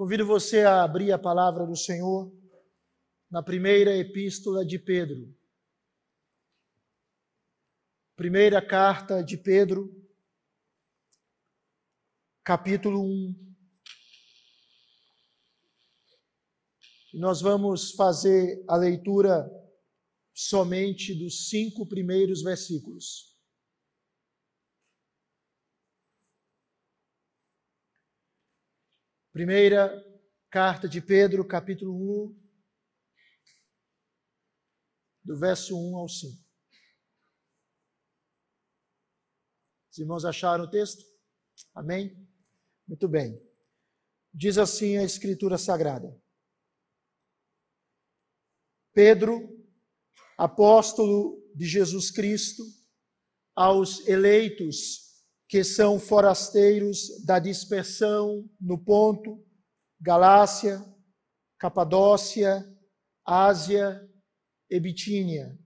Convido você a abrir a palavra do Senhor na primeira epístola de Pedro. Primeira carta de Pedro, capítulo 1. Nós vamos fazer a leitura somente dos cinco primeiros versículos. Primeira carta de Pedro, capítulo 1, do verso 1 ao 5. Os irmãos acharam o texto? Amém? Muito bem. Diz assim a Escritura Sagrada. Pedro, apóstolo de Jesus Cristo, aos eleitos que são forasteiros da dispersão no Ponto, Galácia, Capadócia, Ásia e Bitínia,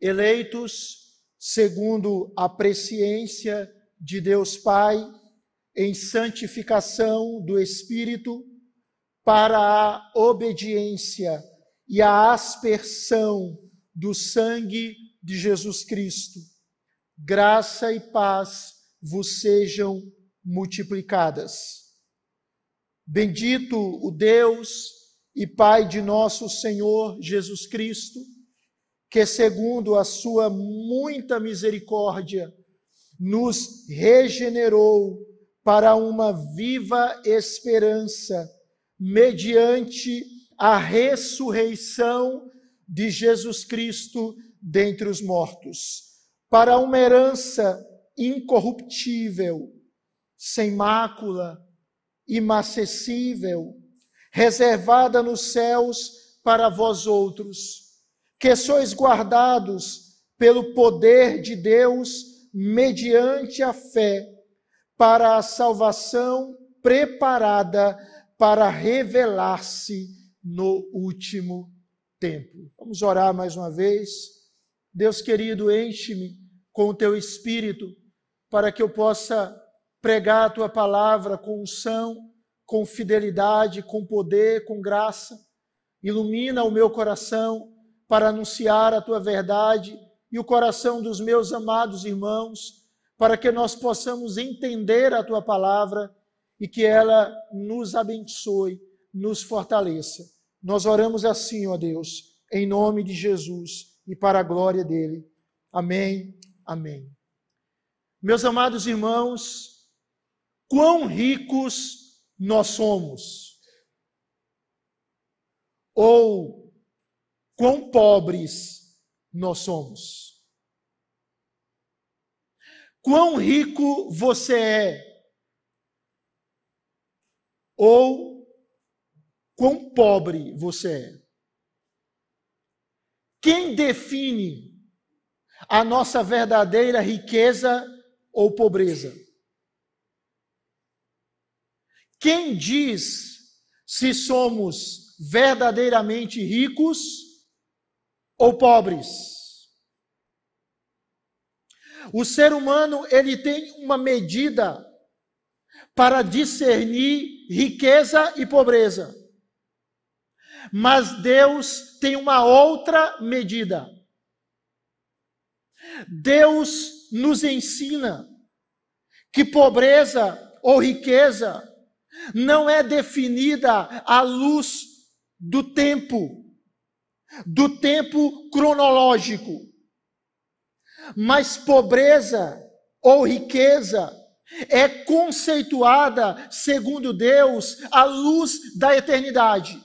eleitos segundo a presciência de Deus Pai em santificação do Espírito para a obediência e a aspersão do sangue de Jesus Cristo graça e paz vos sejam multiplicadas. Bendito o Deus e Pai de nosso Senhor Jesus Cristo, que, segundo a sua muita misericórdia, nos regenerou para uma viva esperança, mediante a ressurreição de Jesus Cristo dentre os mortos para uma herança incorruptível, sem mácula, imacessível, reservada nos céus para vós outros, que sois guardados pelo poder de Deus mediante a fé, para a salvação preparada para revelar-se no último tempo. Vamos orar mais uma vez. Deus querido, enche-me com o teu espírito, para que eu possa pregar a tua palavra com unção, com fidelidade, com poder, com graça. Ilumina o meu coração para anunciar a tua verdade e o coração dos meus amados irmãos, para que nós possamos entender a tua palavra e que ela nos abençoe, nos fortaleça. Nós oramos assim, ó Deus, em nome de Jesus e para a glória dele. Amém Amém. Meus amados irmãos, quão ricos nós somos, ou quão pobres nós somos. Quão rico você é, ou quão pobre você é. Quem define a nossa verdadeira riqueza ou pobreza. Quem diz se somos verdadeiramente ricos ou pobres? O ser humano, ele tem uma medida para discernir riqueza e pobreza. Mas Deus tem uma outra medida. Deus nos ensina que pobreza ou riqueza não é definida à luz do tempo, do tempo cronológico, mas pobreza ou riqueza é conceituada, segundo Deus, à luz da eternidade.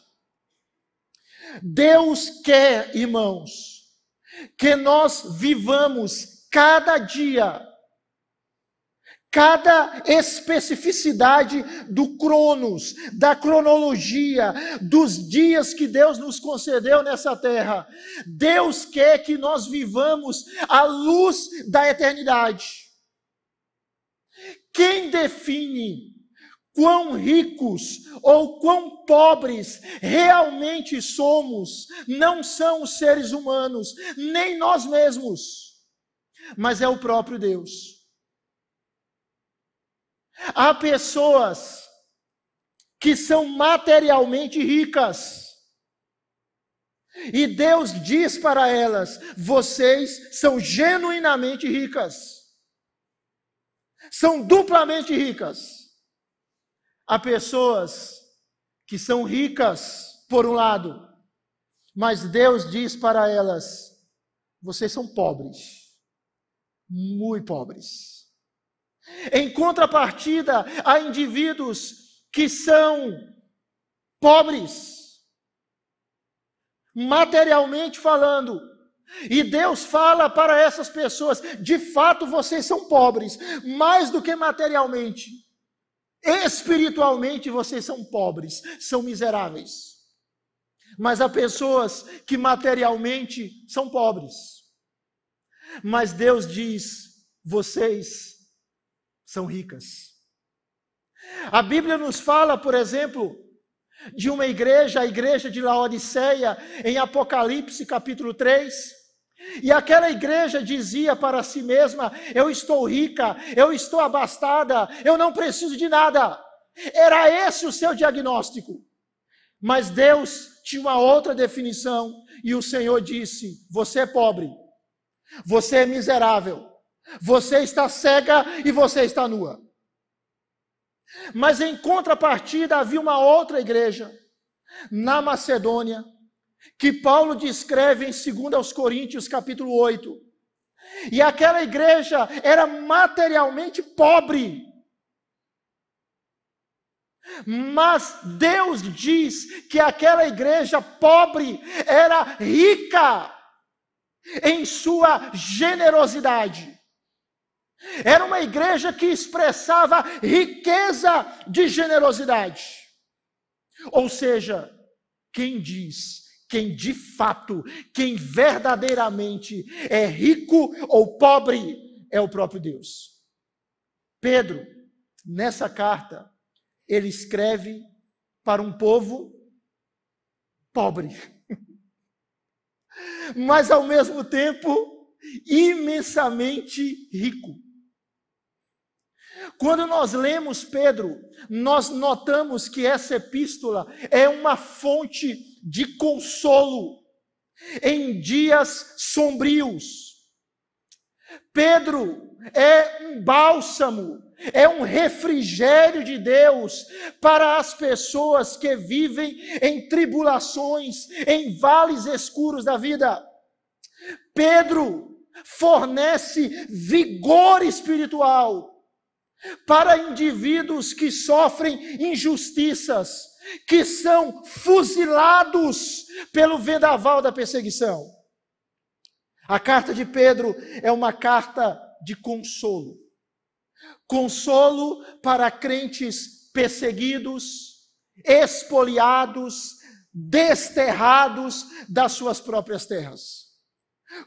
Deus quer, irmãos, que nós vivamos cada dia, cada especificidade do cronos, da cronologia, dos dias que Deus nos concedeu nessa terra. Deus quer que nós vivamos à luz da eternidade. Quem define quão ricos ou quão pobres realmente somos, não são os seres humanos, nem nós mesmos, mas é o próprio Deus. Há pessoas que são materialmente ricas. E Deus diz para elas: vocês são genuinamente ricas. São duplamente ricas. Há pessoas que são ricas, por um lado, mas Deus diz para elas: vocês são pobres, muito pobres. Em contrapartida, há indivíduos que são pobres, materialmente falando, e Deus fala para essas pessoas: de fato vocês são pobres, mais do que materialmente. Espiritualmente vocês são pobres, são miseráveis. Mas há pessoas que materialmente são pobres. Mas Deus diz: vocês são ricas. A Bíblia nos fala, por exemplo, de uma igreja, a igreja de Laodiceia, em Apocalipse capítulo 3. E aquela igreja dizia para si mesma: Eu estou rica, eu estou abastada, eu não preciso de nada. Era esse o seu diagnóstico. Mas Deus tinha uma outra definição, e o Senhor disse: Você é pobre, você é miserável, você está cega e você está nua. Mas em contrapartida havia uma outra igreja na Macedônia, que Paulo descreve em 2 Coríntios capítulo 8. E aquela igreja era materialmente pobre. Mas Deus diz que aquela igreja pobre era rica em sua generosidade. Era uma igreja que expressava riqueza de generosidade. Ou seja, quem diz, quem de fato, quem verdadeiramente é rico ou pobre, é o próprio Deus. Pedro, nessa carta, ele escreve para um povo pobre, mas ao mesmo tempo imensamente rico. Quando nós lemos Pedro, nós notamos que essa epístola é uma fonte de consolo em dias sombrios. Pedro é um bálsamo, é um refrigério de Deus para as pessoas que vivem em tribulações, em vales escuros da vida. Pedro fornece vigor espiritual para indivíduos que sofrem injustiças, que são fuzilados pelo vendaval da perseguição. A carta de Pedro é uma carta de consolo. Consolo para crentes perseguidos, expoliados, desterrados das suas próprias terras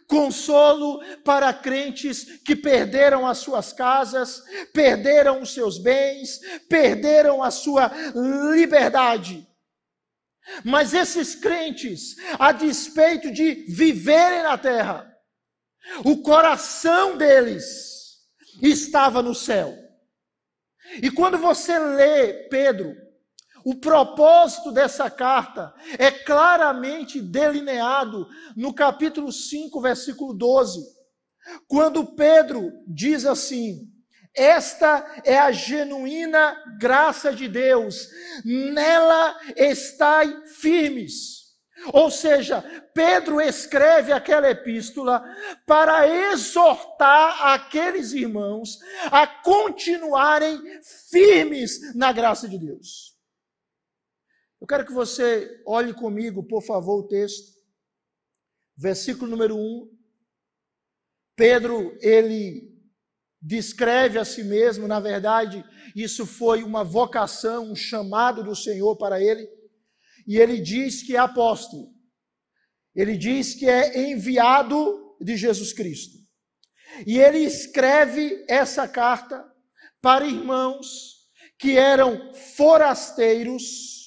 consolo para crentes que perderam as suas casas, perderam os seus bens, perderam a sua liberdade. Mas esses crentes, a despeito de viverem na terra, o coração deles estava no céu. E quando você lê Pedro, o propósito dessa carta é claramente delineado no capítulo 5, versículo 12, quando Pedro diz assim: Esta é a genuína graça de Deus, nela estai firmes. Ou seja, Pedro escreve aquela epístola para exortar aqueles irmãos a continuarem firmes na graça de Deus. Eu quero que você olhe comigo, por favor, o texto. Versículo número 1. Pedro, ele descreve a si mesmo, na verdade, isso foi uma vocação, um chamado do Senhor para ele. E ele diz que é apóstolo. Ele diz que é enviado de Jesus Cristo. E ele escreve essa carta para irmãos que eram forasteiros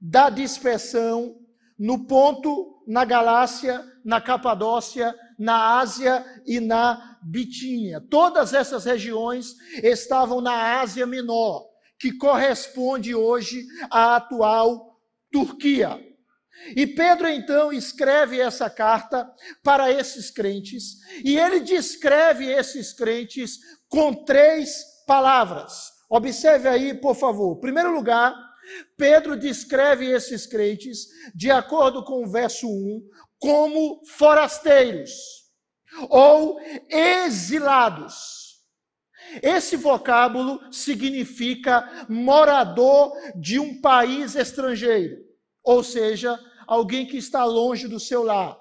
da dispersão no ponto na Galácia, na Capadócia, na Ásia e na Bitínia. Todas essas regiões estavam na Ásia Menor, que corresponde hoje à atual Turquia. E Pedro então escreve essa carta para esses crentes, e ele descreve esses crentes com três palavras. Observe aí, por favor. Em primeiro lugar, Pedro descreve esses crentes, de acordo com o verso 1, como forasteiros ou exilados. Esse vocábulo significa morador de um país estrangeiro, ou seja, alguém que está longe do seu lar,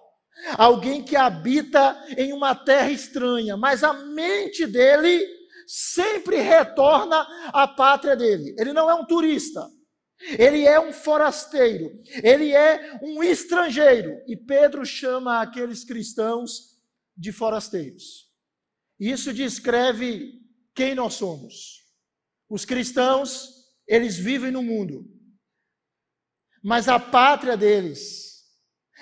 alguém que habita em uma terra estranha, mas a mente dele sempre retorna à pátria dele. Ele não é um turista, ele é um forasteiro, ele é um estrangeiro. E Pedro chama aqueles cristãos de forasteiros. Isso descreve quem nós somos. Os cristãos, eles vivem no mundo, mas a pátria deles,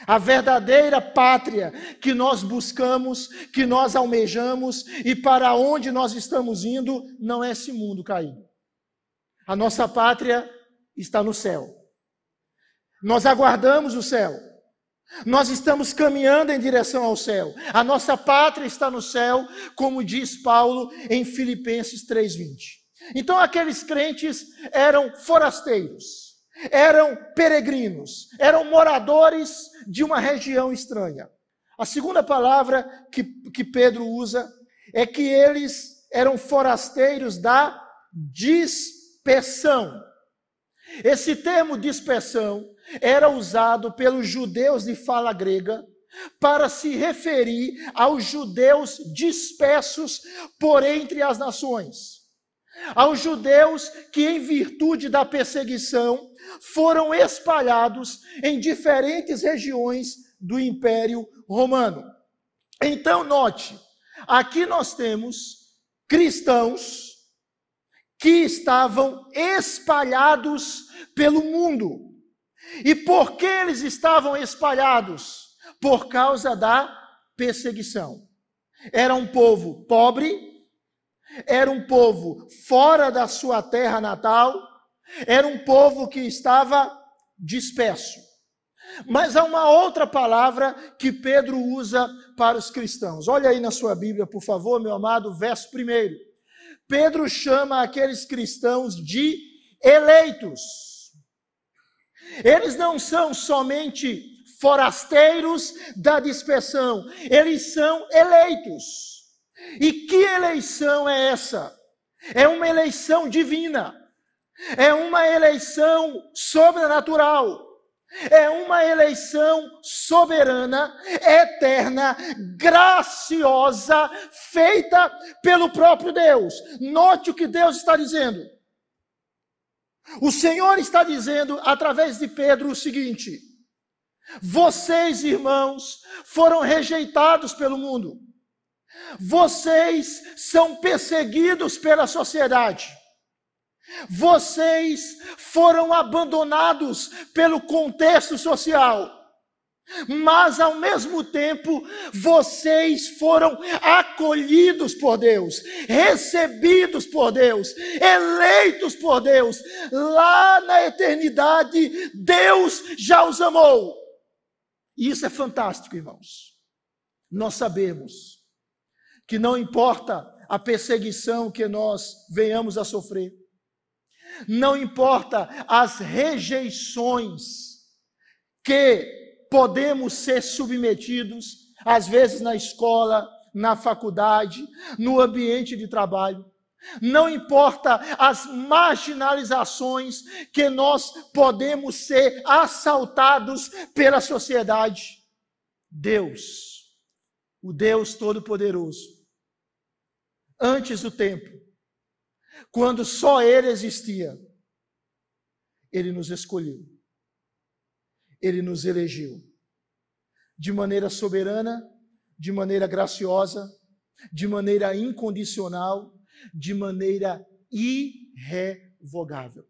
a verdadeira pátria que nós buscamos, que nós almejamos e para onde nós estamos indo, não é esse mundo caído. A nossa pátria está no céu. Nós aguardamos o céu. Nós estamos caminhando em direção ao céu. A nossa pátria está no céu, como diz Paulo em Filipenses 3:20. Então aqueles crentes eram forasteiros, eram peregrinos, eram moradores de uma região estranha. A segunda palavra que, que Pedro usa é que eles eram forasteiros da dispersão. Esse termo dispersão era usado pelos judeus de fala grega para se referir aos judeus dispersos por entre as nações. Aos judeus que, em virtude da perseguição, foram espalhados em diferentes regiões do Império Romano. Então, note, aqui nós temos cristãos que estavam espalhados pelo mundo. E por que eles estavam espalhados? Por causa da perseguição. Era um povo pobre, era um povo fora da sua terra natal, era um povo que estava disperso. Mas há uma outra palavra que Pedro usa para os cristãos. Olha aí na sua Bíblia, por favor, meu amado, verso primeiro. Pedro chama aqueles cristãos de eleitos. Eles não são somente forasteiros da dispersão, eles são eleitos. E que eleição é essa? É uma eleição divina, é uma eleição sobrenatural. É uma eleição soberana, eterna, graciosa, feita pelo próprio Deus. Note o que Deus está dizendo. O Senhor está dizendo, através de Pedro, o seguinte: vocês, irmãos, foram rejeitados pelo mundo, vocês são perseguidos pela sociedade. Vocês foram abandonados pelo contexto social. Mas ao mesmo tempo, vocês foram acolhidos por Deus, recebidos por Deus, eleitos por Deus. Lá na eternidade, Deus já os amou. E isso é fantástico, irmãos. Nós sabemos que não importa a perseguição que nós venhamos a sofrer, não importa as rejeições que podemos ser submetidos, às vezes na escola, na faculdade, no ambiente de trabalho. Não importa as marginalizações que nós podemos ser assaltados pela sociedade. Deus, o Deus Todo-Poderoso, antes do tempo, quando só Ele existia, Ele nos escolheu, Ele nos elegeu, de maneira soberana, de maneira graciosa, de maneira incondicional, de maneira irrevogável.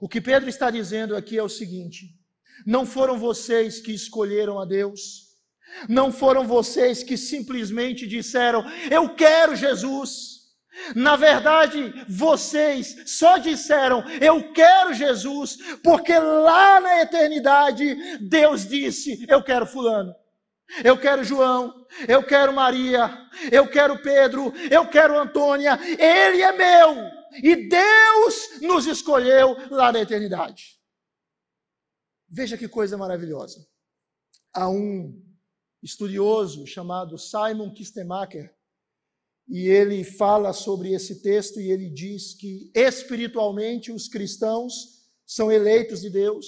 O que Pedro está dizendo aqui é o seguinte: não foram vocês que escolheram a Deus, não foram vocês que simplesmente disseram, eu quero Jesus. Na verdade, vocês só disseram, eu quero Jesus, porque lá na eternidade Deus disse, eu quero Fulano. Eu quero João, eu quero Maria, eu quero Pedro, eu quero Antônia, ele é meu. E Deus nos escolheu lá na eternidade. Veja que coisa maravilhosa. Há um estudioso chamado Simon Kistemacher, e ele fala sobre esse texto e ele diz que espiritualmente os cristãos são eleitos de Deus,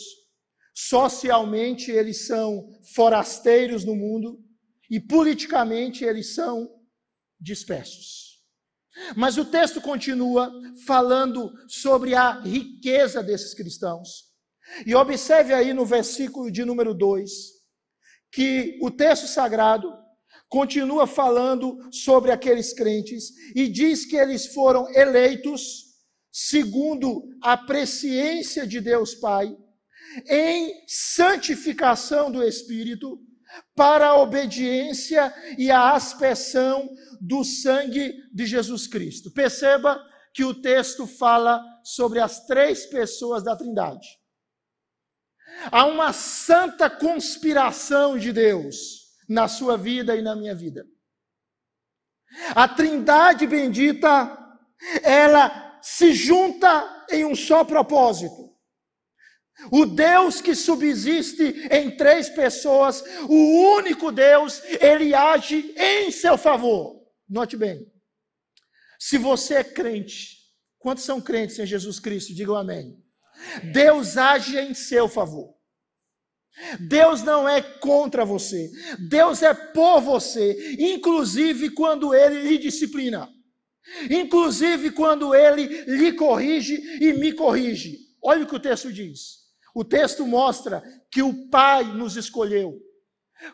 socialmente eles são forasteiros no mundo e politicamente eles são dispersos. Mas o texto continua falando sobre a riqueza desses cristãos. E observe aí no versículo de número 2 que o texto sagrado continua falando sobre aqueles crentes e diz que eles foram eleitos segundo a presciência de Deus Pai em santificação do Espírito para a obediência e a aspersão do sangue de Jesus Cristo. Perceba que o texto fala sobre as três pessoas da Trindade. Há uma santa conspiração de Deus na sua vida e na minha vida. A Trindade bendita, ela se junta em um só propósito. O Deus que subsiste em três pessoas, o único Deus, ele age em seu favor. Note bem. Se você é crente, quantos são crentes em Jesus Cristo? Digam amém. Deus age em seu favor. Deus não é contra você. Deus é por você, inclusive quando ele lhe disciplina. Inclusive quando ele lhe corrige e me corrige. Olha o que o texto diz. O texto mostra que o Pai nos escolheu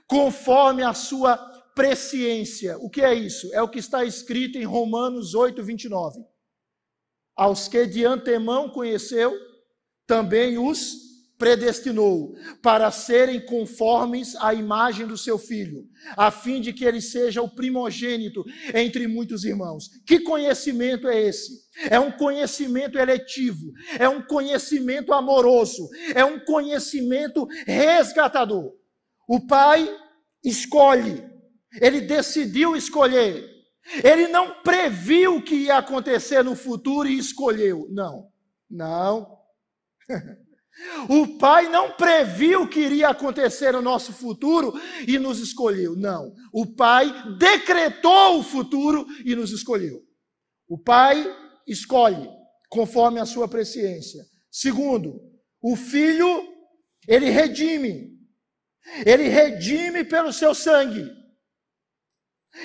conforme a sua presciência. O que é isso? É o que está escrito em Romanos 8, 29. Aos que de antemão conheceu, também os predestinou para serem conformes à imagem do seu filho, a fim de que ele seja o primogênito entre muitos irmãos. Que conhecimento é esse? É um conhecimento eletivo, é um conhecimento amoroso, é um conhecimento resgatador. O pai escolhe, ele decidiu escolher. Ele não previu o que ia acontecer no futuro e escolheu. Não, não. O Pai não previu o que iria acontecer no nosso futuro e nos escolheu. Não. O Pai decretou o futuro e nos escolheu. O Pai escolhe conforme a sua presciência. Segundo, o Filho, ele redime. Ele redime pelo seu sangue.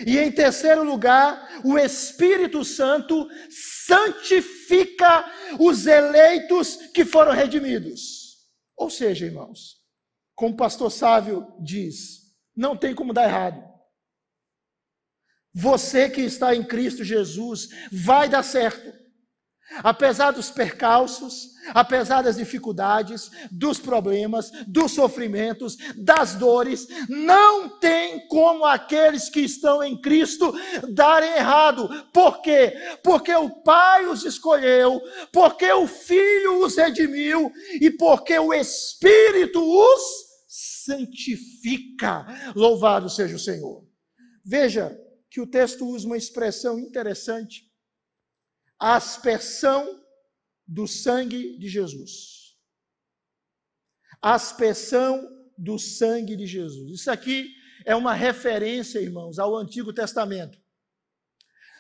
E em terceiro lugar, o Espírito Santo santifica os eleitos que foram redimidos. Ou seja, irmãos, como o pastor Sávio diz, não tem como dar errado. Você que está em Cristo Jesus vai dar certo. Apesar dos percalços, apesar das dificuldades, dos problemas, dos sofrimentos, das dores, não tem como aqueles que estão em Cristo darem errado. Por quê? Porque o Pai os escolheu, porque o Filho os redimiu e porque o Espírito os santifica. Louvado seja o Senhor. Veja que o texto usa uma expressão interessante a aspersão do sangue de Jesus. A aspersão do sangue de Jesus. Isso aqui é uma referência, irmãos, ao Antigo Testamento.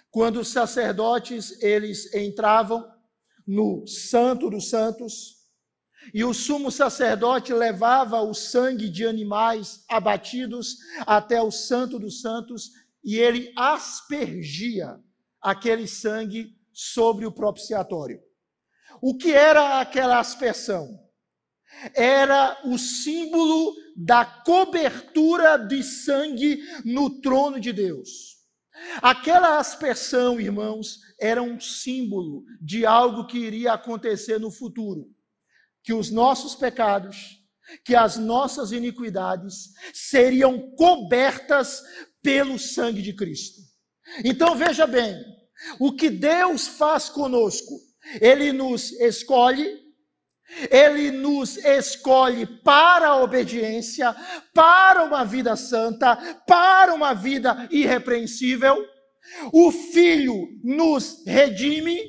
Quando os sacerdotes eles entravam no Santo dos Santos, e o sumo sacerdote levava o sangue de animais abatidos até o Santo dos Santos e ele aspergia aquele sangue sobre o propiciatório. O que era aquela aspersão? Era o símbolo da cobertura de sangue no trono de Deus. Aquela aspersão, irmãos, era um símbolo de algo que iria acontecer no futuro. Que os nossos pecados, que as nossas iniquidades seriam cobertas pelo sangue de Cristo. Então veja bem, O que Deus faz conosco? Ele nos escolhe, ele nos escolhe para a obediência, para uma vida santa, para uma vida irrepreensível. O Filho nos redime,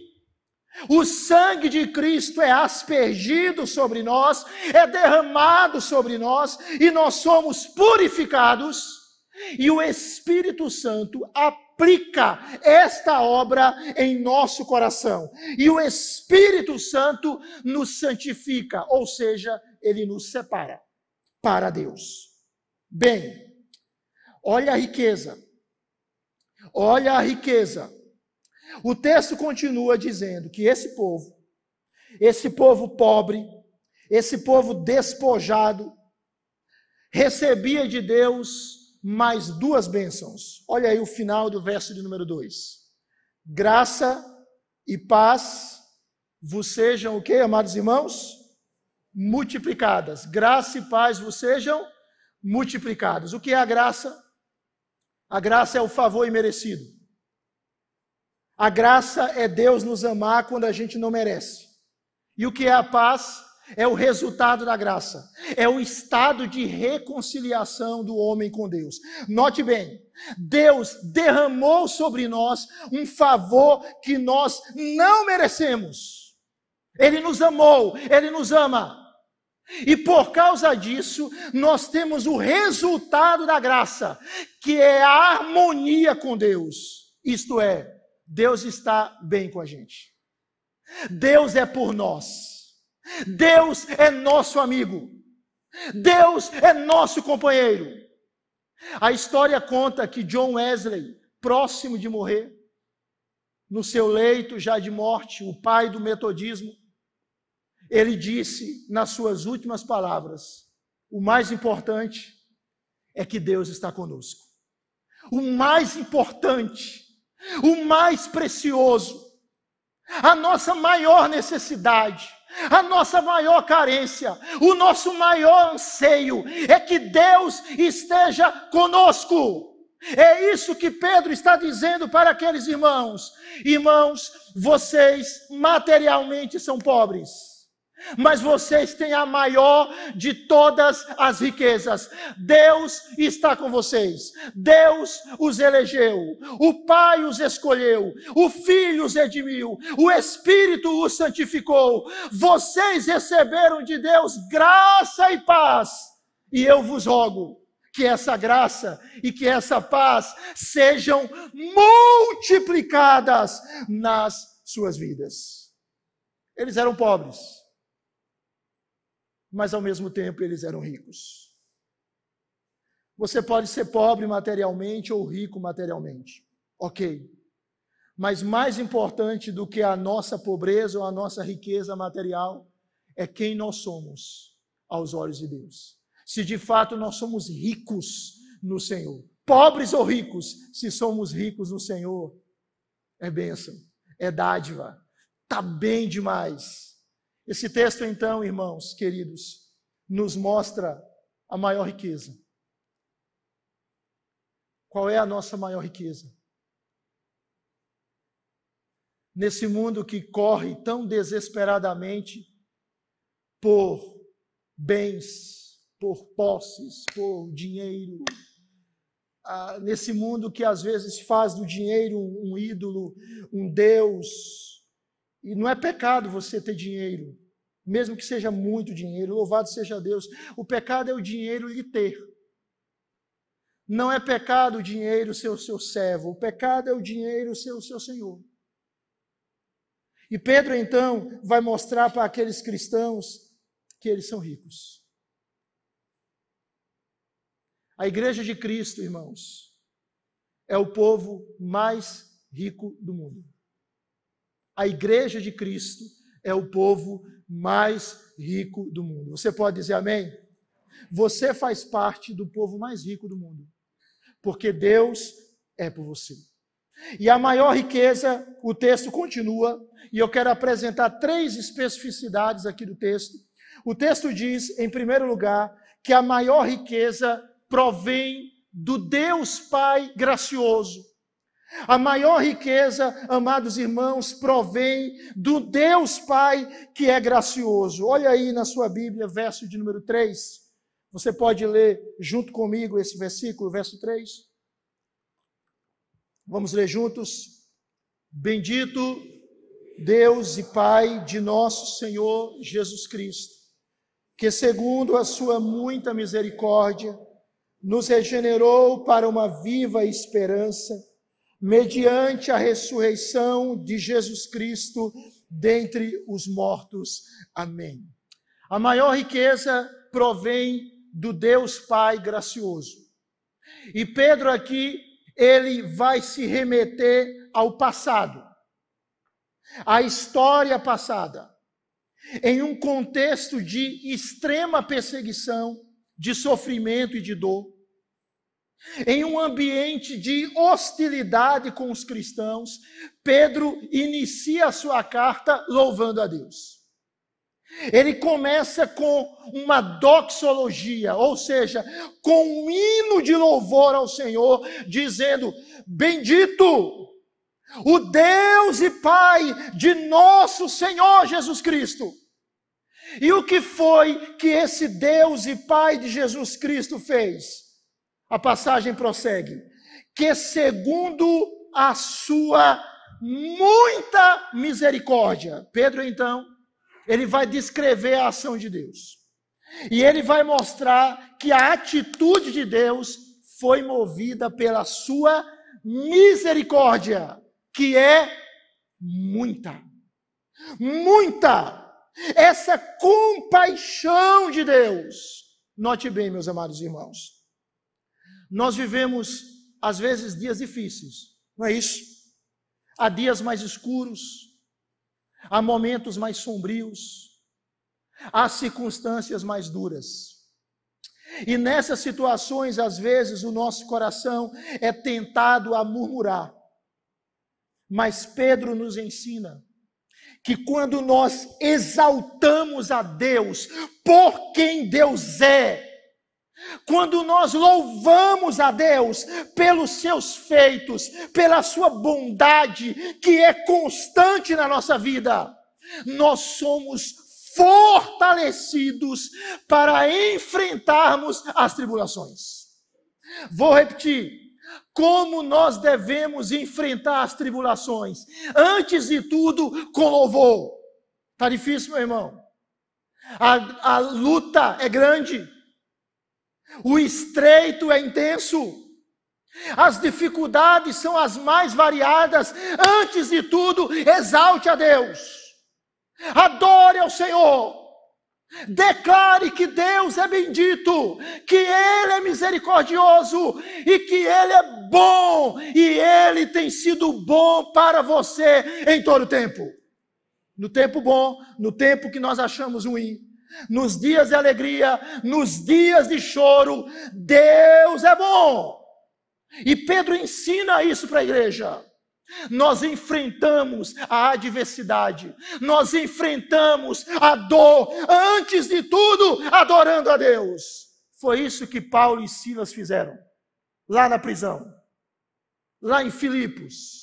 o sangue de Cristo é aspergido sobre nós, é derramado sobre nós e nós somos purificados. E o Espírito Santo aplica esta obra em nosso coração. E o Espírito Santo nos santifica, ou seja, ele nos separa para Deus. Bem, olha a riqueza. Olha a riqueza. O texto continua dizendo que esse povo, esse povo pobre, esse povo despojado, recebia de Deus mais duas bênçãos. Olha aí o final do verso de número 2. Graça e paz vos sejam o que, amados irmãos? Multiplicadas. Graça e paz vos sejam multiplicadas. O que é a graça? A graça é o favor imerecido. A graça é Deus nos amar quando a gente não merece. E o que é a paz? É o resultado da graça, é o estado de reconciliação do homem com Deus. Note bem, Deus derramou sobre nós um favor que nós não merecemos. Ele nos amou, ele nos ama. E por causa disso, nós temos o resultado da graça, que é a harmonia com Deus. Isto é, Deus está bem com a gente. Deus é por nós. Deus é nosso amigo. Deus é nosso companheiro. A história conta que John Wesley, próximo de morrer, no seu leito já de morte, o pai do metodismo, ele disse nas suas últimas palavras: o mais importante é que Deus está conosco. O mais importante, o mais precioso, a nossa maior necessidade a nossa maior carência, o nosso maior anseio é que Deus esteja conosco. É isso que Pedro está dizendo para aqueles irmãos. Irmãos, vocês materialmente são pobres mas vocês têm a maior de todas as riquezas. Deus está com vocês. Deus os elegeu. O Pai os escolheu. O Filho os redimiu. O Espírito os santificou. Vocês receberam de Deus graça e paz. E eu vos rogo que essa graça e que essa paz sejam multiplicadas nas suas vidas. Eles eram pobres mas ao mesmo tempo eles eram ricos. Você pode ser pobre materialmente ou rico materialmente, ok. Mas mais importante do que a nossa pobreza ou a nossa riqueza material é quem nós somos aos olhos de Deus. Se de fato nós somos ricos no Senhor, pobres ou ricos, se somos ricos no Senhor, é bênção, é dádiva, tá bem demais. Esse texto, então, irmãos queridos, nos mostra a maior riqueza. Qual é a nossa maior riqueza? Nesse mundo que corre tão desesperadamente por bens, por posses, por dinheiro, ah, nesse mundo que às vezes faz do dinheiro um ídolo, um Deus, e não é pecado você ter dinheiro, mesmo que seja muito dinheiro, louvado seja Deus. O pecado é o dinheiro lhe ter. Não é pecado o dinheiro ser o seu servo, o pecado é o dinheiro ser o seu senhor. E Pedro então vai mostrar para aqueles cristãos que eles são ricos. A igreja de Cristo, irmãos, é o povo mais rico do mundo a igreja de Cristo é o povo mais rico do mundo. Você pode dizer amém? Você faz parte do povo mais rico do mundo, porque Deus é por você. E a maior riqueza, o texto continua, e eu quero apresentar três especificidades aqui do texto. O texto diz, em primeiro lugar, que a maior riqueza provém do Deus Pai gracioso. A maior riqueza, amados irmãos, provém do Deus Pai que é gracioso. Olha aí na sua Bíblia, verso de número 3. Você pode ler junto comigo esse versículo, verso 3. Vamos ler juntos. Bendito Deus e Pai de nosso Senhor Jesus Cristo, que segundo a sua muita misericórdia, nos regenerou para uma viva esperança mediante a ressurreição de Jesus Cristo dentre os mortos. Amém. A maior riqueza provém do Deus Pai gracioso. E Pedro aqui, ele vai se remeter ao passado, à história passada, em um contexto de extrema perseguição, de sofrimento e de dor em um ambiente de hostilidade com os cristãos, Pedro inicia a sua carta louvando a Deus. Ele começa com uma doxologia, ou seja, com um hino de louvor ao Senhor, dizendo: Bendito o Deus e Pai de nosso Senhor Jesus Cristo. E o que foi que esse Deus e Pai de Jesus Cristo fez? A passagem prossegue: que segundo a sua muita misericórdia. Pedro, então, ele vai descrever a ação de Deus. E ele vai mostrar que a atitude de Deus foi movida pela sua misericórdia, que é muita. Muita. Essa compaixão de Deus. Note bem, meus amados irmãos. Nós vivemos, às vezes, dias difíceis, não é isso? Há dias mais escuros, há momentos mais sombrios, há circunstâncias mais duras. E nessas situações, às vezes, o nosso coração é tentado a murmurar. Mas Pedro nos ensina que quando nós exaltamos a Deus por quem Deus é, quando nós louvamos a Deus pelos seus feitos, pela sua bondade, que é constante na nossa vida, nós somos fortalecidos para enfrentarmos as tribulações. Vou repetir. Como nós devemos enfrentar as tribulações? Antes de tudo, com louvor. Está difícil, meu irmão. A, a luta é grande. O estreito é intenso. As dificuldades são as mais variadas. Antes de tudo, exalte a Deus. Adore ao Senhor. Declare que Deus é bendito, que Ele é misericordioso e que Ele é bom e Ele tem sido bom para você em todo o tempo. No tempo bom, no tempo que nós achamos ruim, nos dias de alegria, nos dias de choro, Deus é bom. E Pedro ensina isso para a igreja. Nós enfrentamos a adversidade, nós enfrentamos a dor, antes de tudo, adorando a Deus. Foi isso que Paulo e Silas fizeram, lá na prisão, lá em Filipos.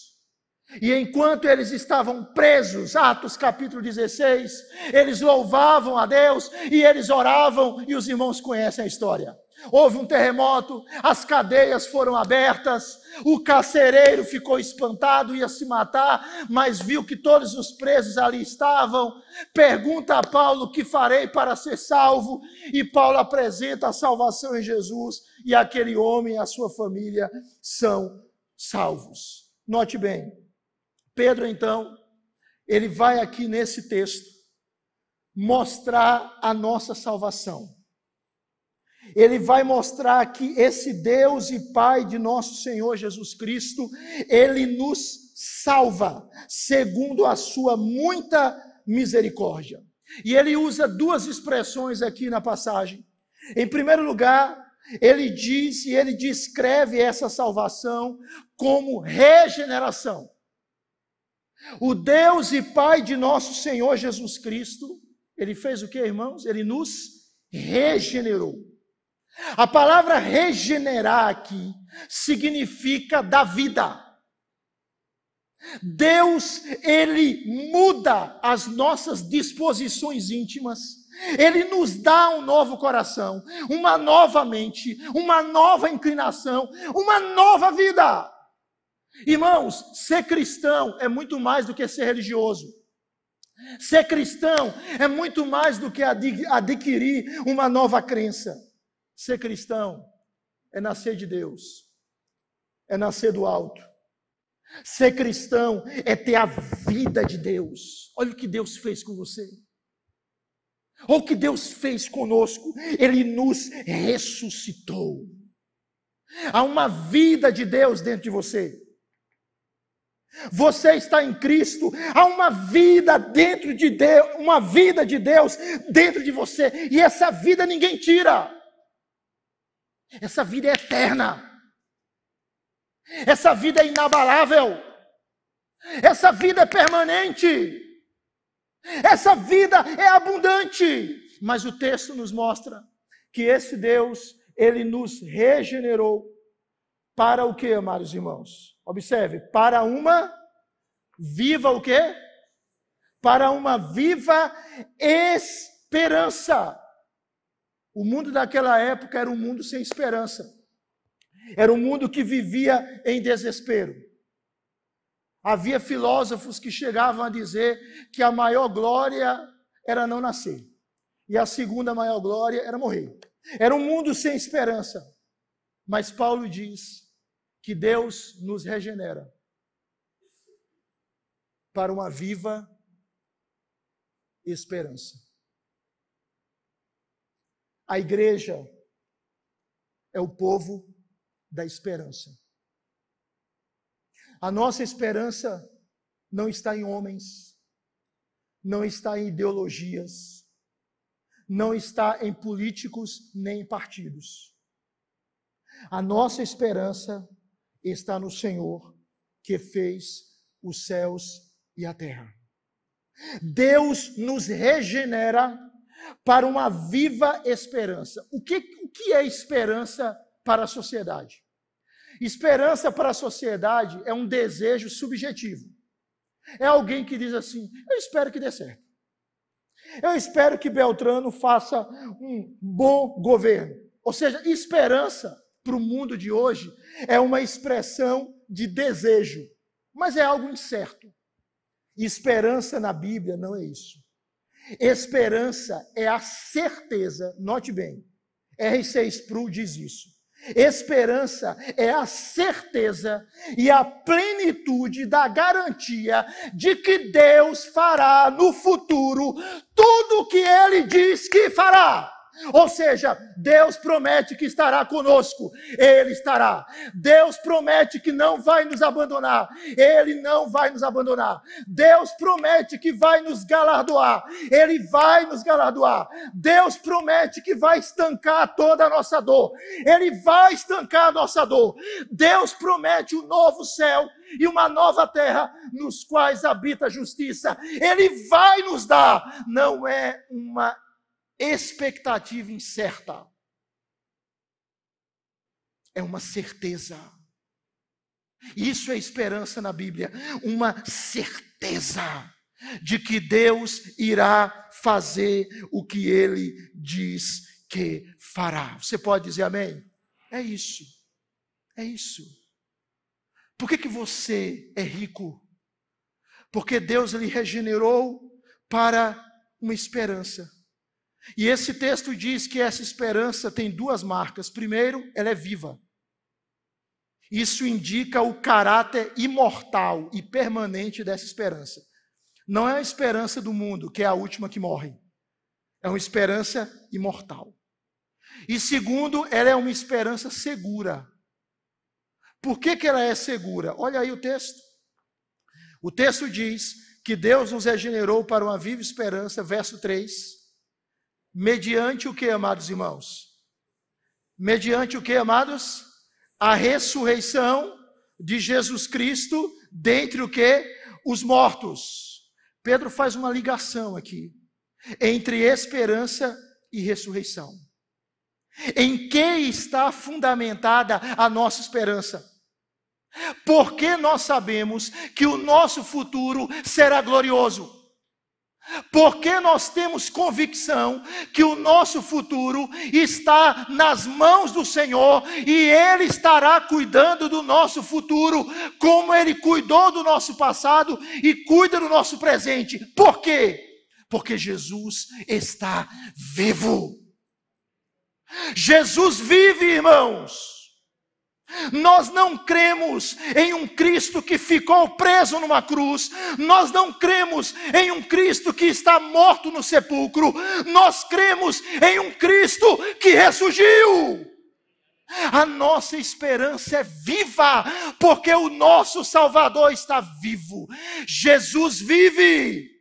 E enquanto eles estavam presos, Atos capítulo 16, eles louvavam a Deus e eles oravam, e os irmãos conhecem a história. Houve um terremoto, as cadeias foram abertas, o carcereiro ficou espantado, ia se matar, mas viu que todos os presos ali estavam. Pergunta a Paulo: que farei para ser salvo? E Paulo apresenta a salvação em Jesus, e aquele homem e a sua família são salvos. Note bem, Pedro, então, ele vai aqui nesse texto mostrar a nossa salvação. Ele vai mostrar que esse Deus e Pai de nosso Senhor Jesus Cristo, ele nos salva, segundo a sua muita misericórdia. E ele usa duas expressões aqui na passagem. Em primeiro lugar, ele diz e ele descreve essa salvação como regeneração. O Deus e Pai de nosso Senhor Jesus Cristo, ele fez o que, irmãos? Ele nos regenerou. A palavra regenerar aqui significa dar vida. Deus, ele muda as nossas disposições íntimas. Ele nos dá um novo coração, uma nova mente, uma nova inclinação, uma nova vida. Irmãos, ser cristão é muito mais do que ser religioso. Ser cristão é muito mais do que adquirir uma nova crença. Ser cristão é nascer de Deus, é nascer do alto. Ser cristão é ter a vida de Deus. Olha o que Deus fez com você. Olha o que Deus fez conosco. Ele nos ressuscitou. Há uma vida de Deus dentro de você. Você está em Cristo, há uma vida dentro de Deus, uma vida de Deus dentro de você, e essa vida ninguém tira. Essa vida é eterna. Essa vida é inabalável. Essa vida é permanente. Essa vida é abundante. Mas o texto nos mostra que esse Deus, ele nos regenerou para o que, amados irmãos? Observe, para uma viva o quê? Para uma viva esperança. O mundo daquela época era um mundo sem esperança. Era um mundo que vivia em desespero. Havia filósofos que chegavam a dizer que a maior glória era não nascer. E a segunda maior glória era morrer. Era um mundo sem esperança. Mas Paulo diz que Deus nos regenera para uma viva esperança. A igreja é o povo da esperança. A nossa esperança não está em homens, não está em ideologias, não está em políticos nem em partidos. A nossa esperança está no Senhor que fez os céus e a terra. Deus nos regenera para uma viva esperança. O que, o que é esperança para a sociedade. Esperança para a sociedade é um desejo subjetivo. É alguém que diz assim: eu espero que dê certo. Eu espero que Beltrano faça um bom governo. Ou seja, esperança para o mundo de hoje é uma expressão de desejo, mas é algo incerto. Esperança na Bíblia não é isso. Esperança é a certeza, note bem, R6 Spru diz isso. Esperança é a certeza e a plenitude da garantia de que Deus fará no futuro tudo o que ele diz que fará. Ou seja, Deus promete que estará conosco, Ele estará. Deus promete que não vai nos abandonar, Ele não vai nos abandonar. Deus promete que vai nos galardoar, Ele vai nos galardoar. Deus promete que vai estancar toda a nossa dor, Ele vai estancar a nossa dor. Deus promete um novo céu e uma nova terra nos quais habita a justiça. Ele vai nos dar, não é uma expectativa incerta. É uma certeza. Isso é esperança na Bíblia, uma certeza de que Deus irá fazer o que ele diz que fará. Você pode dizer amém? É isso. É isso. Por que, que você é rico? Porque Deus lhe regenerou para uma esperança. E esse texto diz que essa esperança tem duas marcas. Primeiro, ela é viva. Isso indica o caráter imortal e permanente dessa esperança. Não é a esperança do mundo, que é a última que morre. É uma esperança imortal. E segundo, ela é uma esperança segura. Por que, que ela é segura? Olha aí o texto. O texto diz que Deus nos regenerou para uma viva esperança, verso 3 Mediante o que, amados irmãos? Mediante o que, amados? A ressurreição de Jesus Cristo dentre o que? Os mortos. Pedro faz uma ligação aqui entre esperança e ressurreição. Em que está fundamentada a nossa esperança? Porque nós sabemos que o nosso futuro será glorioso. Porque nós temos convicção que o nosso futuro está nas mãos do Senhor e Ele estará cuidando do nosso futuro, como Ele cuidou do nosso passado e cuida do nosso presente. Por quê? Porque Jesus está vivo. Jesus vive, irmãos. Nós não cremos em um Cristo que ficou preso numa cruz, nós não cremos em um Cristo que está morto no sepulcro, nós cremos em um Cristo que ressurgiu. A nossa esperança é viva, porque o nosso Salvador está vivo. Jesus vive.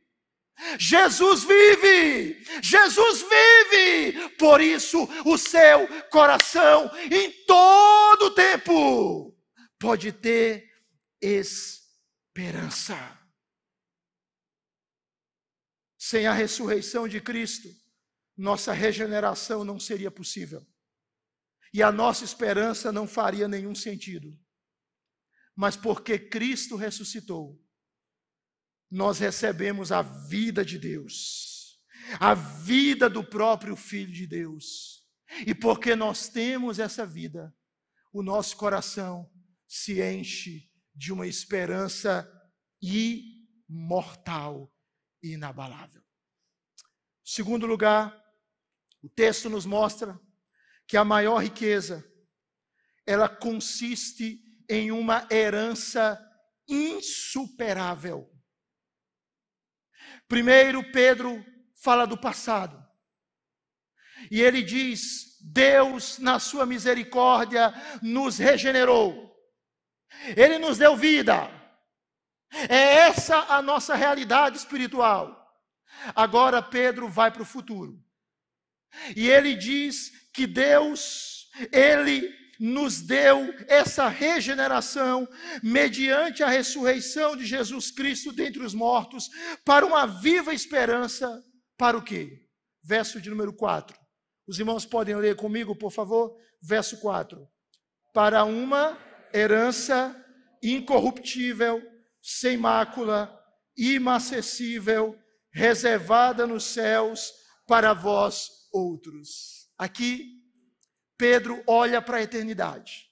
Jesus vive! Jesus vive! Por isso, o seu coração, em todo tempo, pode ter esperança. Sem a ressurreição de Cristo, nossa regeneração não seria possível. E a nossa esperança não faria nenhum sentido. Mas porque Cristo ressuscitou, nós recebemos a vida de Deus, a vida do próprio Filho de Deus. E porque nós temos essa vida, o nosso coração se enche de uma esperança imortal e inabalável. Segundo lugar, o texto nos mostra que a maior riqueza ela consiste em uma herança insuperável. Primeiro, Pedro fala do passado. E ele diz: Deus, na sua misericórdia, nos regenerou. Ele nos deu vida. É essa a nossa realidade espiritual. Agora Pedro vai para o futuro. E ele diz que Deus, ele nos deu essa regeneração mediante a ressurreição de Jesus Cristo dentre os mortos, para uma viva esperança, para o quê? Verso de número 4. Os irmãos podem ler comigo, por favor? Verso 4. Para uma herança incorruptível, sem mácula, inacessível, reservada nos céus para vós outros. Aqui Pedro olha para a eternidade.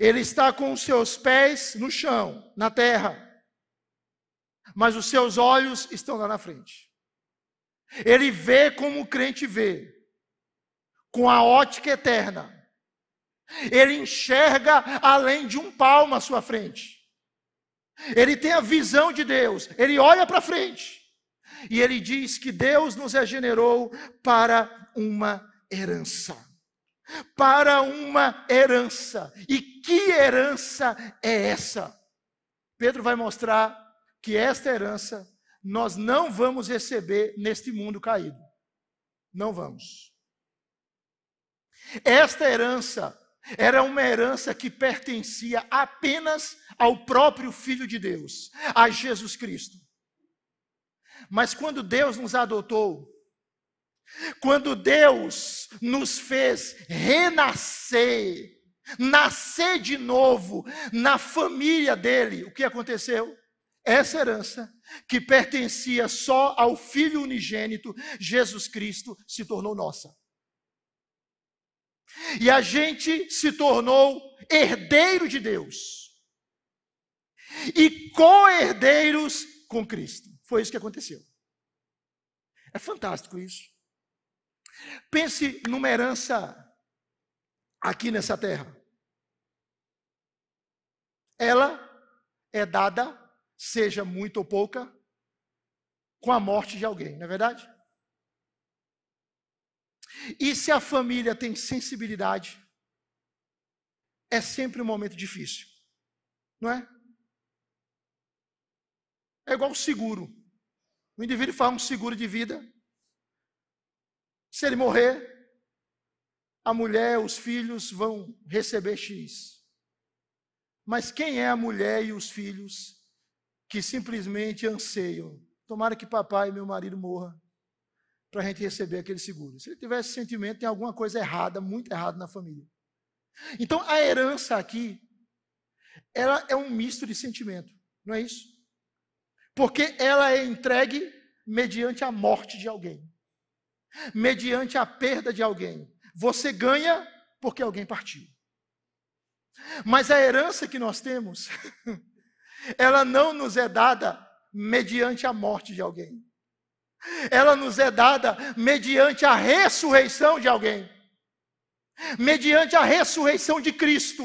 Ele está com os seus pés no chão, na terra, mas os seus olhos estão lá na frente. Ele vê como o crente vê, com a ótica eterna. Ele enxerga além de um palmo à sua frente. Ele tem a visão de Deus, ele olha para frente. E ele diz que Deus nos regenerou para uma herança. Para uma herança. E que herança é essa? Pedro vai mostrar que esta herança nós não vamos receber neste mundo caído. Não vamos. Esta herança era uma herança que pertencia apenas ao próprio Filho de Deus, a Jesus Cristo. Mas quando Deus nos adotou, quando Deus nos fez renascer, nascer de novo na família dele, o que aconteceu? Essa herança, que pertencia só ao Filho unigênito, Jesus Cristo, se tornou nossa. E a gente se tornou herdeiro de Deus. E co-herdeiros com Cristo. Foi isso que aconteceu. É fantástico isso. Pense numa herança aqui nessa terra. Ela é dada, seja muito ou pouca, com a morte de alguém, não é verdade? E se a família tem sensibilidade, é sempre um momento difícil, não é? É igual seguro. O indivíduo faz um seguro de vida, se ele morrer, a mulher, os filhos vão receber X. Mas quem é a mulher e os filhos que simplesmente anseiam? Tomara que papai e meu marido morra para a gente receber aquele seguro. Se ele tivesse sentimento, tem alguma coisa errada, muito errada na família. Então, a herança aqui ela é um misto de sentimento, não é isso? Porque ela é entregue mediante a morte de alguém, mediante a perda de alguém. Você ganha porque alguém partiu. Mas a herança que nós temos, ela não nos é dada mediante a morte de alguém. Ela nos é dada mediante a ressurreição de alguém. Mediante a ressurreição de Cristo.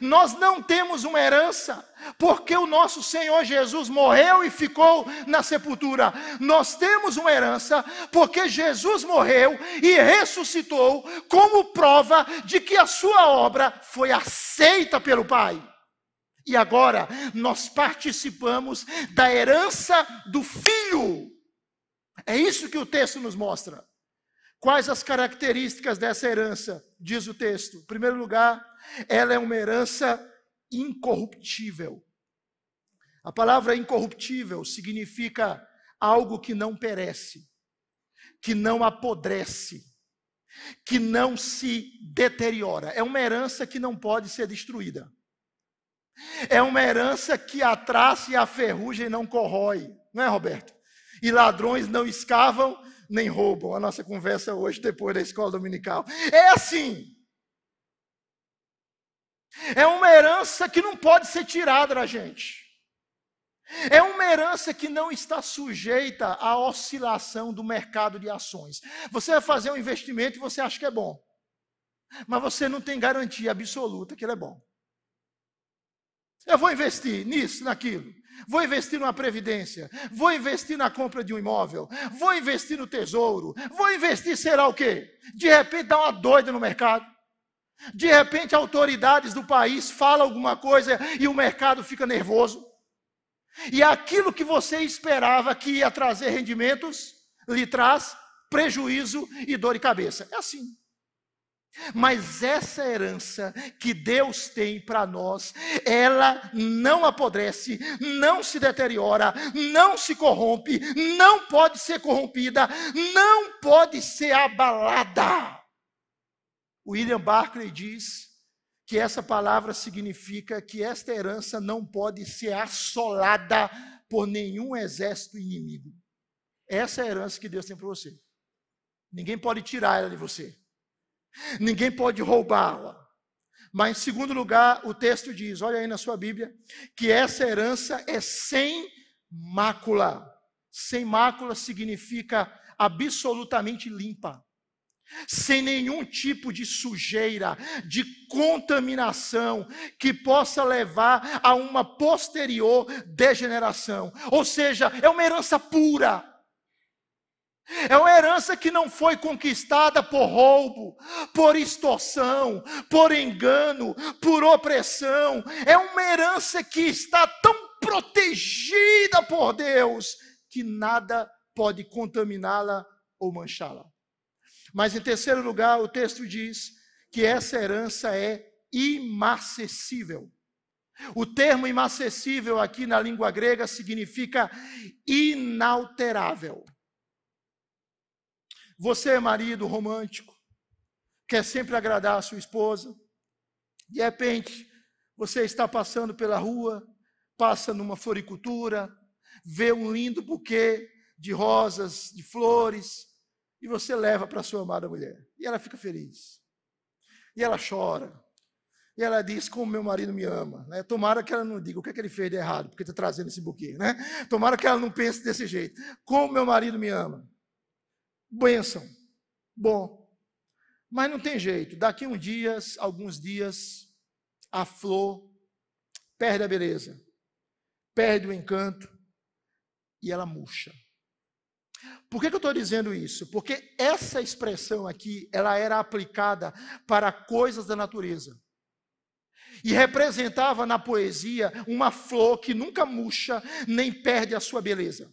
Nós não temos uma herança, porque o nosso Senhor Jesus morreu e ficou na sepultura. Nós temos uma herança, porque Jesus morreu e ressuscitou, como prova de que a sua obra foi aceita pelo Pai. E agora nós participamos da herança do Filho. É isso que o texto nos mostra. Quais as características dessa herança? Diz o texto. Em primeiro lugar, ela é uma herança incorruptível. A palavra incorruptível significa algo que não perece, que não apodrece, que não se deteriora. É uma herança que não pode ser destruída. É uma herança que a traça e a ferrugem não corrói, não é, Roberto? E ladrões não escavam nem roubam. A nossa conversa hoje, depois da escola dominical. É assim. É uma herança que não pode ser tirada da gente. É uma herança que não está sujeita à oscilação do mercado de ações. Você vai fazer um investimento e você acha que é bom, mas você não tem garantia absoluta que ele é bom. Eu vou investir nisso, naquilo. Vou investir numa previdência. Vou investir na compra de um imóvel. Vou investir no tesouro. Vou investir, será o quê? De repente dá uma doida no mercado. De repente, autoridades do país falam alguma coisa e o mercado fica nervoso. E aquilo que você esperava que ia trazer rendimentos, lhe traz prejuízo e dor de cabeça. É assim. Mas essa herança que Deus tem para nós, ela não apodrece, não se deteriora, não se corrompe, não pode ser corrompida, não pode ser abalada. William Barclay diz que essa palavra significa que esta herança não pode ser assolada por nenhum exército inimigo. Essa é a herança que Deus tem para você. Ninguém pode tirar ela de você. Ninguém pode roubá-la. Mas, em segundo lugar, o texto diz: olha aí na sua Bíblia, que essa herança é sem mácula. Sem mácula significa absolutamente limpa, sem nenhum tipo de sujeira, de contaminação que possa levar a uma posterior degeneração. Ou seja, é uma herança pura. É uma herança que não foi conquistada por roubo, por extorsão, por engano, por opressão. É uma herança que está tão protegida por Deus que nada pode contaminá-la ou manchá-la. Mas em terceiro lugar, o texto diz que essa herança é imacessível. O termo imacessível aqui na língua grega significa inalterável. Você é marido romântico, quer sempre agradar a sua esposa. De repente, você está passando pela rua, passa numa floricultura, vê um lindo buquê de rosas, de flores, e você leva para sua amada mulher. E ela fica feliz. E ela chora. E ela diz como meu marido me ama. Né? Tomara que ela não diga o que, é que ele fez de errado, porque está trazendo esse buquê. Né? Tomara que ela não pense desse jeito. Como meu marido me ama. Bênção. Bom. Mas não tem jeito. Daqui uns dias, alguns dias, a flor perde a beleza, perde o encanto e ela murcha. Por que, que eu estou dizendo isso? Porque essa expressão aqui, ela era aplicada para coisas da natureza. E representava na poesia uma flor que nunca murcha nem perde a sua beleza.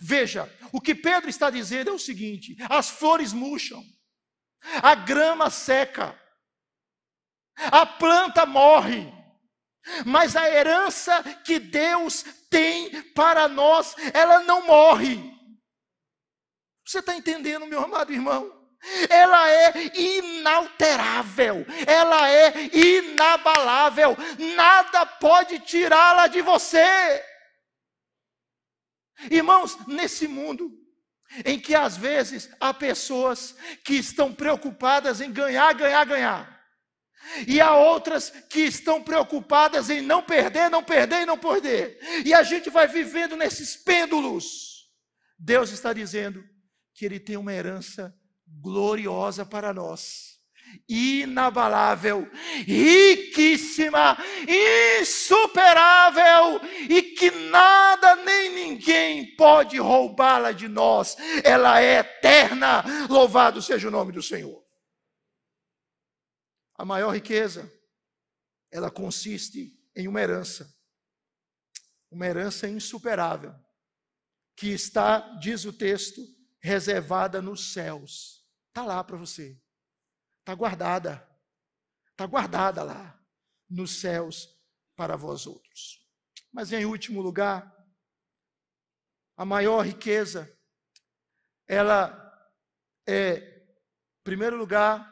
Veja, o que Pedro está dizendo é o seguinte: as flores murcham, a grama seca, a planta morre, mas a herança que Deus tem para nós, ela não morre. Você está entendendo, meu amado irmão? ela é inalterável, ela é inabalável, nada pode tirá-la de você. Irmãos, nesse mundo em que às vezes há pessoas que estão preocupadas em ganhar, ganhar, ganhar, e há outras que estão preocupadas em não perder, não perder e não perder, e a gente vai vivendo nesses pêndulos. Deus está dizendo que Ele tem uma herança gloriosa para nós, inabalável, riquíssima, insuperável, e que nada nem ninguém pode roubá-la de nós, ela é eterna. Louvado seja o nome do Senhor. A maior riqueza, ela consiste em uma herança, uma herança insuperável, que está, diz o texto, reservada nos céus. Está lá para você. Está guardada. Está guardada lá nos céus para vós outros. Mas em último lugar, a maior riqueza, ela é, em primeiro lugar,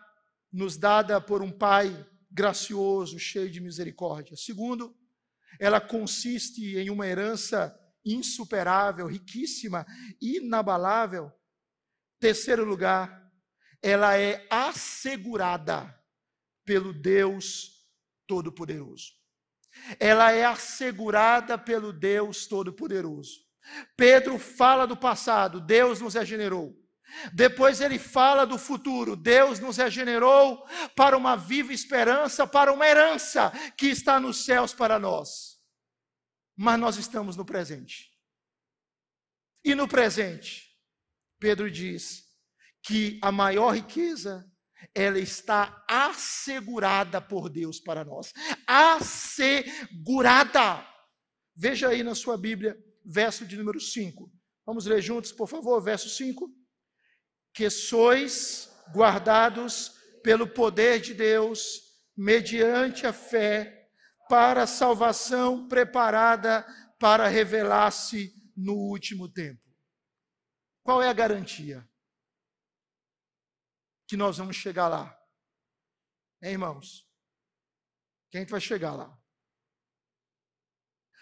nos dada por um Pai gracioso, cheio de misericórdia. Segundo, ela consiste em uma herança insuperável, riquíssima, inabalável. Terceiro lugar, ela é assegurada pelo Deus Todo-Poderoso. Ela é assegurada pelo Deus Todo-Poderoso. Pedro fala do passado, Deus nos regenerou. Depois ele fala do futuro, Deus nos regenerou para uma viva esperança, para uma herança que está nos céus para nós. Mas nós estamos no presente. E no presente, Pedro diz: que a maior riqueza ela está assegurada por Deus para nós. Assegurada. Veja aí na sua Bíblia, verso de número 5. Vamos ler juntos, por favor, verso 5. Que sois guardados pelo poder de Deus, mediante a fé, para a salvação preparada para revelar-se no último tempo. Qual é a garantia? que nós vamos chegar lá. Hein, irmãos? Quem vai chegar lá?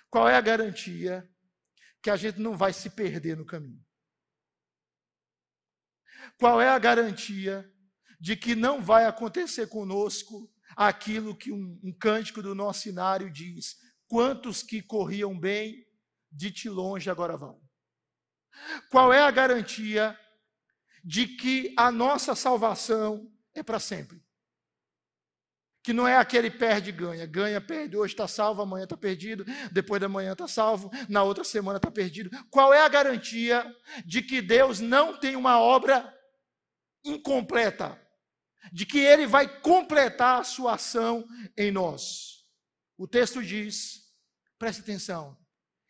Qual é a garantia que a gente não vai se perder no caminho? Qual é a garantia de que não vai acontecer conosco aquilo que um, um cântico do nosso cenário diz: quantos que corriam bem, de ti longe agora vão? Qual é a garantia de que a nossa salvação é para sempre. Que não é aquele perde ganha, ganha, perde, hoje está salvo, amanhã está perdido, depois da manhã está salvo, na outra semana está perdido. Qual é a garantia de que Deus não tem uma obra incompleta? De que Ele vai completar a sua ação em nós? O texto diz, preste atenção,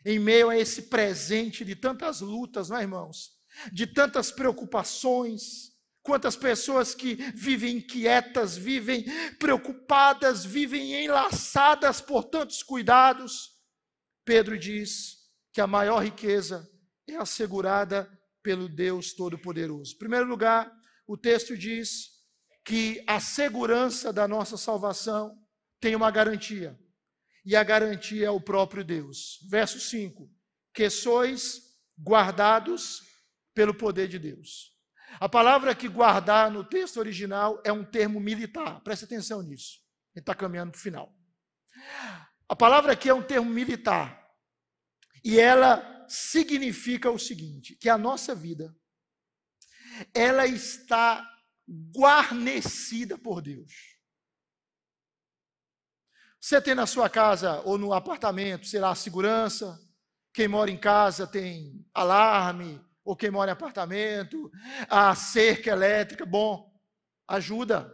em meio a esse presente de tantas lutas, não é, irmãos? de tantas preocupações, quantas pessoas que vivem inquietas, vivem preocupadas, vivem enlaçadas por tantos cuidados. Pedro diz que a maior riqueza é assegurada pelo Deus Todo-Poderoso. Em primeiro lugar, o texto diz que a segurança da nossa salvação tem uma garantia, e a garantia é o próprio Deus. Verso 5: Que sois guardados pelo poder de Deus. A palavra que guardar no texto original é um termo militar, preste atenção nisso. Ele está caminhando para o final. A palavra aqui é um termo militar. E ela significa o seguinte: que a nossa vida ela está guarnecida por Deus. Você tem na sua casa ou no apartamento, sei lá, segurança. Quem mora em casa tem alarme, ou quem mora em apartamento, a cerca elétrica, bom, ajuda,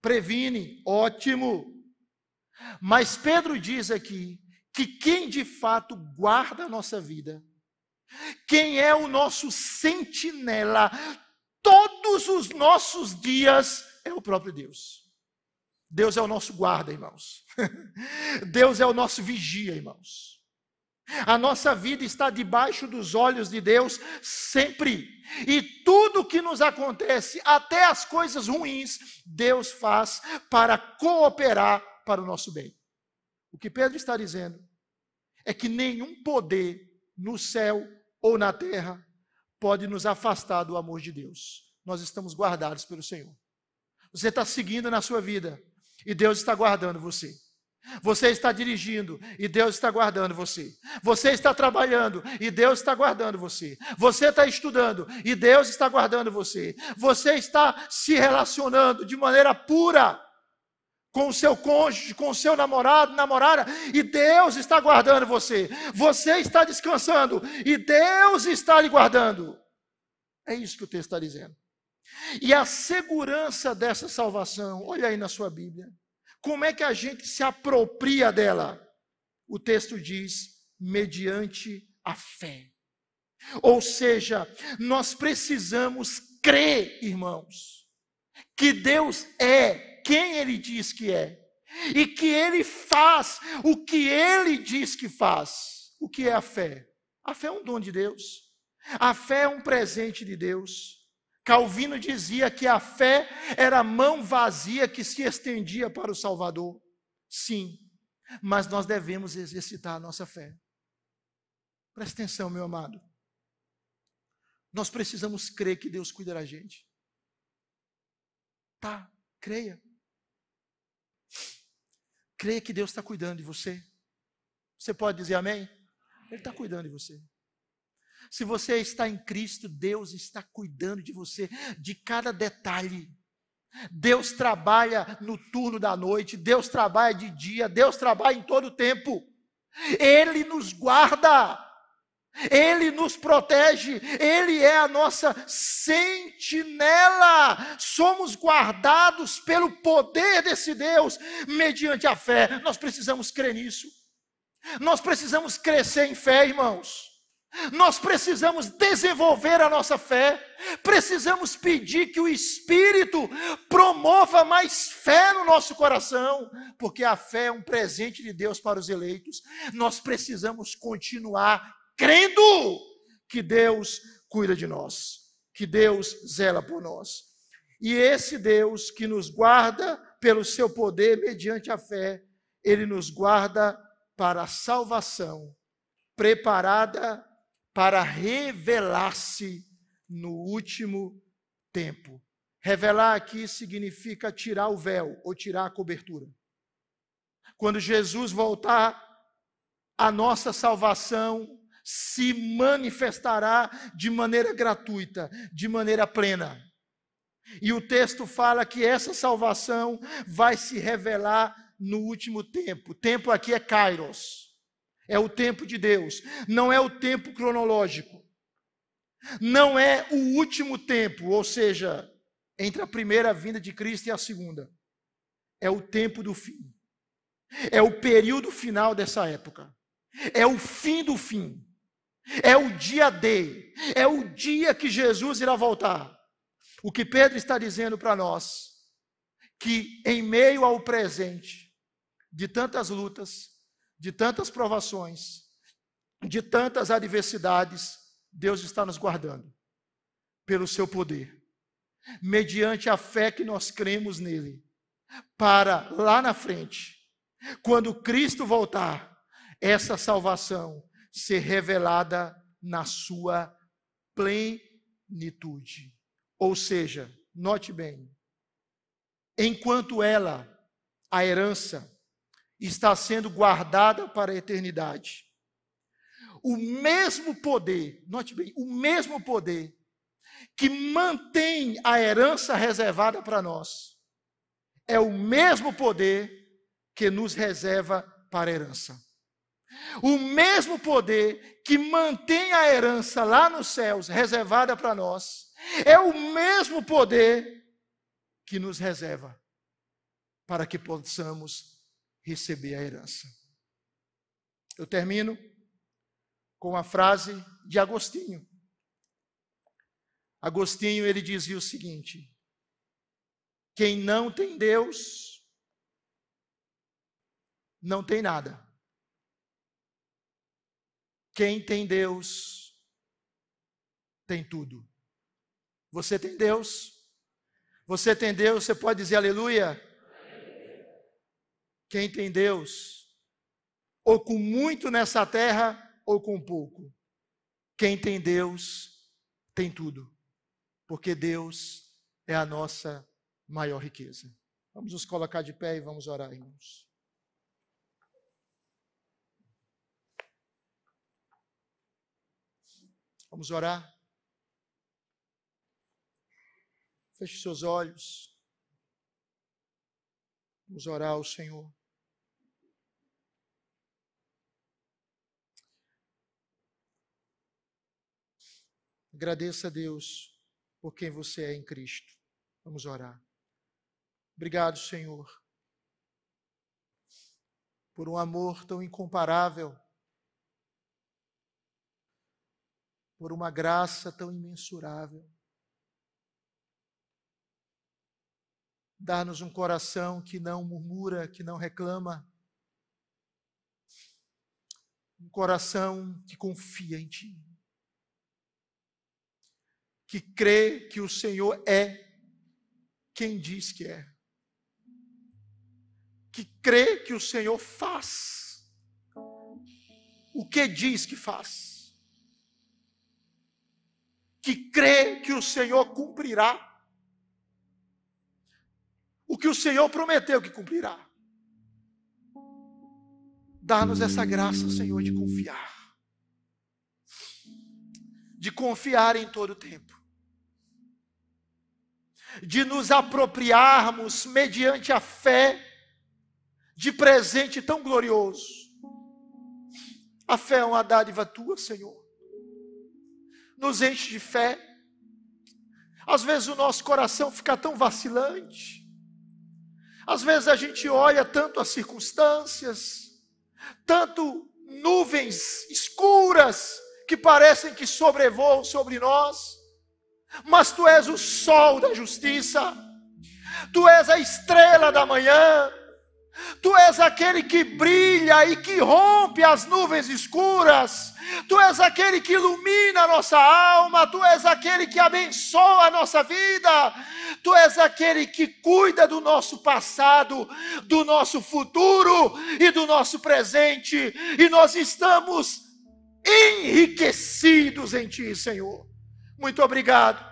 previne, ótimo. Mas Pedro diz aqui que quem de fato guarda a nossa vida, quem é o nosso sentinela todos os nossos dias, é o próprio Deus. Deus é o nosso guarda, irmãos. Deus é o nosso vigia, irmãos. A nossa vida está debaixo dos olhos de Deus sempre. E tudo que nos acontece, até as coisas ruins, Deus faz para cooperar para o nosso bem. O que Pedro está dizendo é que nenhum poder no céu ou na terra pode nos afastar do amor de Deus. Nós estamos guardados pelo Senhor. Você está seguindo na sua vida e Deus está guardando você. Você está dirigindo e Deus está guardando você. Você está trabalhando e Deus está guardando você. Você está estudando e Deus está guardando você. Você está se relacionando de maneira pura com o seu cônjuge, com o seu namorado, namorada, e Deus está guardando você. Você está descansando e Deus está lhe guardando. É isso que o texto está dizendo. E a segurança dessa salvação, olha aí na sua Bíblia. Como é que a gente se apropria dela? O texto diz: mediante a fé. Ou seja, nós precisamos crer, irmãos, que Deus é quem Ele diz que é, e que Ele faz o que Ele diz que faz. O que é a fé? A fé é um dom de Deus, a fé é um presente de Deus. Calvino dizia que a fé era a mão vazia que se estendia para o Salvador. Sim, mas nós devemos exercitar a nossa fé. Preste atenção, meu amado. Nós precisamos crer que Deus cuida da gente. Tá, creia. Creia que Deus está cuidando de você. Você pode dizer amém? Ele está cuidando de você. Se você está em Cristo, Deus está cuidando de você, de cada detalhe. Deus trabalha no turno da noite, Deus trabalha de dia, Deus trabalha em todo o tempo. Ele nos guarda, Ele nos protege, Ele é a nossa sentinela. Somos guardados pelo poder desse Deus, mediante a fé. Nós precisamos crer nisso. Nós precisamos crescer em fé, irmãos. Nós precisamos desenvolver a nossa fé, precisamos pedir que o Espírito promova mais fé no nosso coração, porque a fé é um presente de Deus para os eleitos. Nós precisamos continuar crendo que Deus cuida de nós, que Deus zela por nós. E esse Deus que nos guarda pelo seu poder mediante a fé, ele nos guarda para a salvação preparada para revelar-se no último tempo. Revelar aqui significa tirar o véu ou tirar a cobertura. Quando Jesus voltar, a nossa salvação se manifestará de maneira gratuita, de maneira plena. E o texto fala que essa salvação vai se revelar no último tempo. Tempo aqui é Kairos é o tempo de Deus, não é o tempo cronológico. Não é o último tempo, ou seja, entre a primeira vinda de Cristo e a segunda. É o tempo do fim. É o período final dessa época. É o fim do fim. É o dia D. É o dia que Jesus irá voltar. O que Pedro está dizendo para nós, que em meio ao presente de tantas lutas, de tantas provações, de tantas adversidades, Deus está nos guardando pelo seu poder, mediante a fé que nós cremos nele, para lá na frente, quando Cristo voltar, essa salvação ser revelada na sua plenitude. Ou seja, note bem, enquanto ela, a herança, está sendo guardada para a eternidade. O mesmo poder, note bem, o mesmo poder que mantém a herança reservada para nós, é o mesmo poder que nos reserva para a herança. O mesmo poder que mantém a herança lá nos céus reservada para nós, é o mesmo poder que nos reserva para que possamos receber a herança. Eu termino com a frase de Agostinho. Agostinho ele dizia o seguinte: quem não tem Deus não tem nada. Quem tem Deus tem tudo. Você tem Deus? Você tem Deus? Você pode dizer aleluia? Quem tem Deus, ou com muito nessa terra, ou com pouco. Quem tem Deus, tem tudo. Porque Deus é a nossa maior riqueza. Vamos nos colocar de pé e vamos orar, irmãos. Vamos orar. Feche seus olhos. Vamos orar ao Senhor. Agradeça a Deus por quem você é em Cristo. Vamos orar. Obrigado, Senhor, por um amor tão incomparável, por uma graça tão imensurável. Dá-nos um coração que não murmura, que não reclama, um coração que confia em Ti, que crê que o Senhor é quem diz que é. Que crê que o Senhor faz. O que diz que faz, que crê que o Senhor cumprirá? O que o Senhor prometeu que cumprirá. Dá-nos essa graça, Senhor, de confiar, de confiar em todo o tempo, de nos apropriarmos mediante a fé de presente tão glorioso. A fé é uma dádiva tua, Senhor. Nos enche de fé. Às vezes o nosso coração fica tão vacilante. Às vezes a gente olha tanto as circunstâncias, tanto nuvens escuras que parecem que sobrevoam sobre nós, mas tu és o sol da justiça, tu és a estrela da manhã, Tu és aquele que brilha e que rompe as nuvens escuras. Tu és aquele que ilumina a nossa alma. Tu és aquele que abençoa a nossa vida. Tu és aquele que cuida do nosso passado, do nosso futuro e do nosso presente. E nós estamos enriquecidos em Ti, Senhor. Muito obrigado.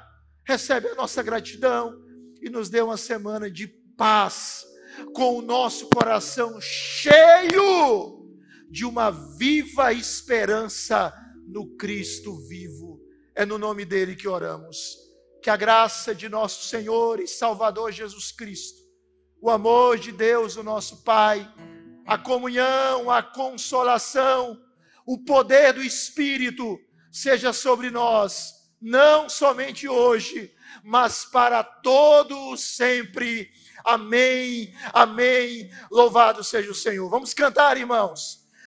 Recebe a nossa gratidão e nos dê uma semana de paz com o nosso coração cheio de uma viva esperança no Cristo vivo. É no nome dele que oramos. Que a graça de nosso Senhor e Salvador Jesus Cristo, o amor de Deus, o nosso Pai, a comunhão, a consolação, o poder do Espírito seja sobre nós, não somente hoje, mas para todos sempre Amém, amém. Louvado seja o Senhor. Vamos cantar, irmãos.